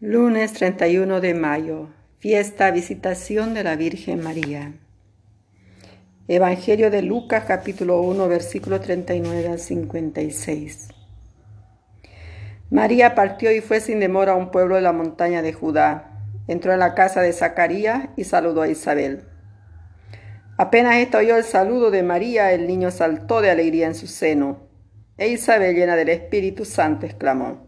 Lunes 31 de mayo, fiesta visitación de la Virgen María. Evangelio de Lucas capítulo 1 versículo 39 al 56. María partió y fue sin demora a un pueblo de la montaña de Judá. Entró en la casa de Zacarías y saludó a Isabel. Apenas ésta oyó el saludo de María, el niño saltó de alegría en su seno. E Isabel, llena del Espíritu Santo, exclamó,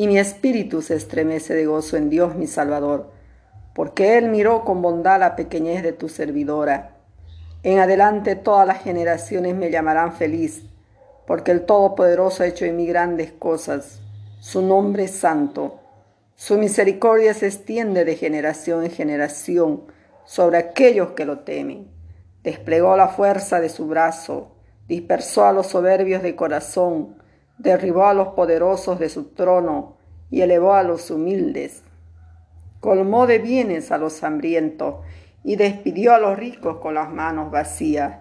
y mi espíritu se estremece de gozo en Dios mi Salvador, porque Él miró con bondad la pequeñez de tu servidora. En adelante todas las generaciones me llamarán feliz, porque el Todopoderoso ha hecho en mí grandes cosas. Su nombre es santo. Su misericordia se extiende de generación en generación sobre aquellos que lo temen. Desplegó la fuerza de su brazo, dispersó a los soberbios de corazón, derribó a los poderosos de su trono y elevó a los humildes. Colmó de bienes a los hambrientos y despidió a los ricos con las manos vacías.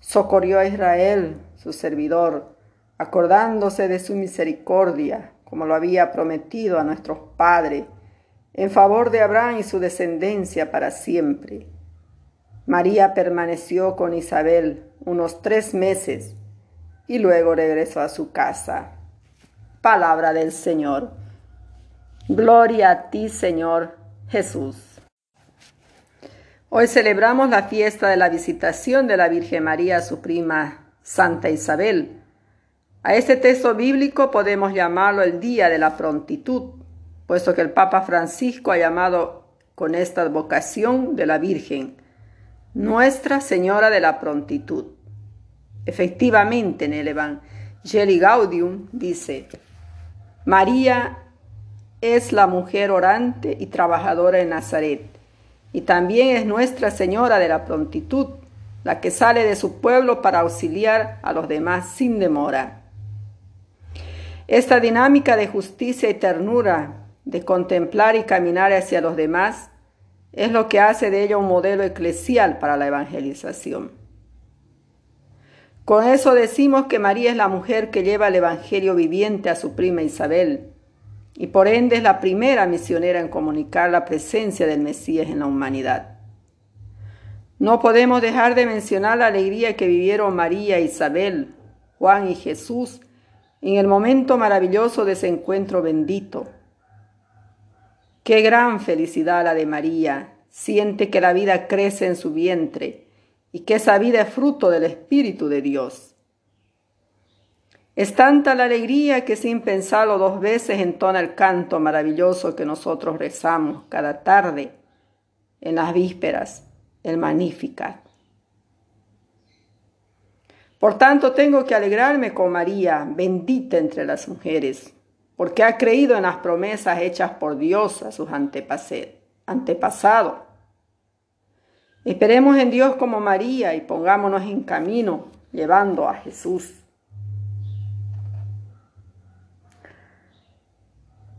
Socorrió a Israel, su servidor, acordándose de su misericordia, como lo había prometido a nuestros padres, en favor de Abraham y su descendencia para siempre. María permaneció con Isabel unos tres meses y luego regresó a su casa. Palabra del Señor. Gloria a ti, Señor Jesús. Hoy celebramos la fiesta de la visitación de la Virgen María a su prima Santa Isabel. A este texto bíblico podemos llamarlo el Día de la Prontitud, puesto que el Papa Francisco ha llamado con esta vocación de la Virgen, Nuestra Señora de la Prontitud. Efectivamente, en el Evangelii Gaudium dice, María es la mujer orante y trabajadora en Nazaret, y también es Nuestra Señora de la Prontitud, la que sale de su pueblo para auxiliar a los demás sin demora. Esta dinámica de justicia y ternura, de contemplar y caminar hacia los demás, es lo que hace de ella un modelo eclesial para la evangelización. Con eso decimos que María es la mujer que lleva el Evangelio viviente a su prima Isabel y por ende es la primera misionera en comunicar la presencia del Mesías en la humanidad. No podemos dejar de mencionar la alegría que vivieron María, Isabel, Juan y Jesús en el momento maravilloso de ese encuentro bendito. Qué gran felicidad la de María, siente que la vida crece en su vientre y que esa vida es fruto del Espíritu de Dios. Es tanta la alegría que sin pensarlo dos veces entona el canto maravilloso que nosotros rezamos cada tarde en las vísperas, el Magnificat. Por tanto, tengo que alegrarme con María, bendita entre las mujeres, porque ha creído en las promesas hechas por Dios a sus antepasados Esperemos en Dios como María y pongámonos en camino llevando a Jesús.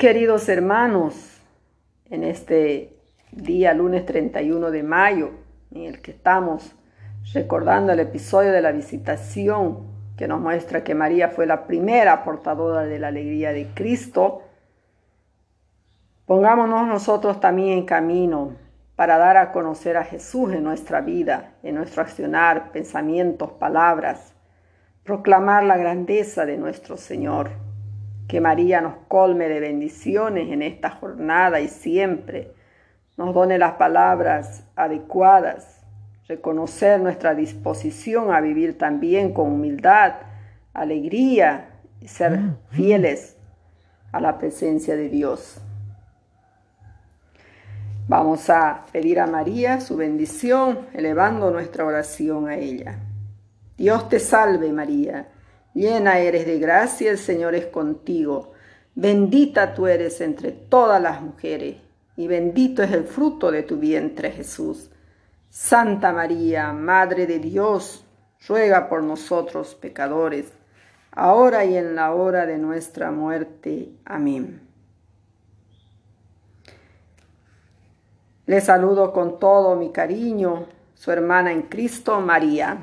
Queridos hermanos, en este día lunes 31 de mayo, en el que estamos recordando el episodio de la visitación que nos muestra que María fue la primera portadora de la alegría de Cristo, pongámonos nosotros también en camino para dar a conocer a Jesús en nuestra vida, en nuestro accionar, pensamientos, palabras, proclamar la grandeza de nuestro Señor. Que María nos colme de bendiciones en esta jornada y siempre nos done las palabras adecuadas, reconocer nuestra disposición a vivir también con humildad, alegría y ser fieles a la presencia de Dios. Vamos a pedir a María su bendición, elevando nuestra oración a ella. Dios te salve María, llena eres de gracia, el Señor es contigo, bendita tú eres entre todas las mujeres, y bendito es el fruto de tu vientre, Jesús. Santa María, Madre de Dios, ruega por nosotros pecadores, ahora y en la hora de nuestra muerte. Amén. Le saludo con todo mi cariño, su hermana en Cristo, María.